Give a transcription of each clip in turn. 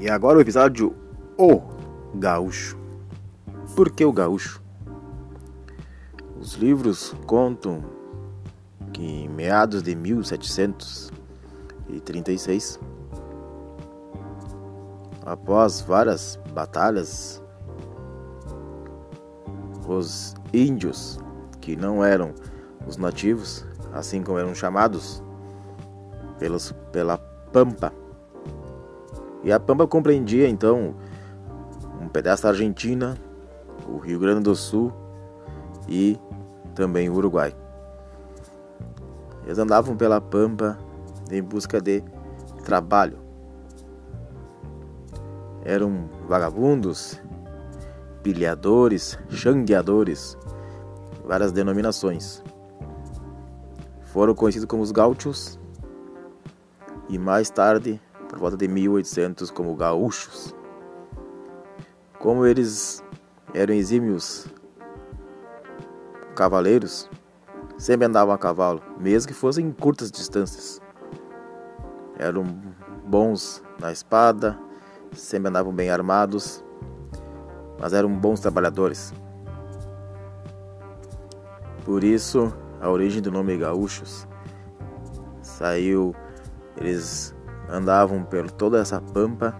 E agora o episódio O Gaúcho. Por que o gaúcho? Os livros contam que em meados de 1736, após várias batalhas, os índios, que não eram os nativos, assim como eram chamados pelos, pela Pampa, e a Pampa compreendia então um pedaço da Argentina, o Rio Grande do Sul e também o Uruguai. Eles andavam pela Pampa em busca de trabalho. Eram vagabundos, pilhadores, xangueadores, várias denominações. Foram conhecidos como os gaúchos e mais tarde por volta de 1800 como gaúchos. Como eles eram exímios cavaleiros, sempre andavam a cavalo, mesmo que fossem em curtas distâncias. Eram bons na espada, sempre andavam bem armados, mas eram bons trabalhadores. Por isso, a origem do nome gaúchos saiu, eles andavam por toda essa pampa.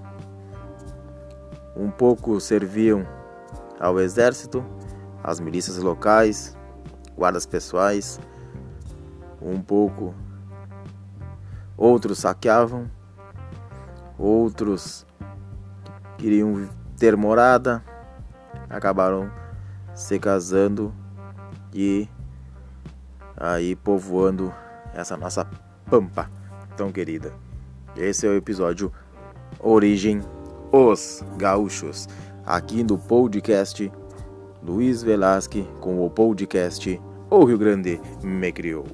Um pouco serviam ao exército, às milícias locais, guardas pessoais, um pouco outros saqueavam, outros queriam ter morada, acabaram se casando e aí povoando essa nossa pampa tão querida. Esse é o episódio Origem Os Gaúchos, aqui no podcast Luiz Velasque com o podcast O Rio Grande Me Criou.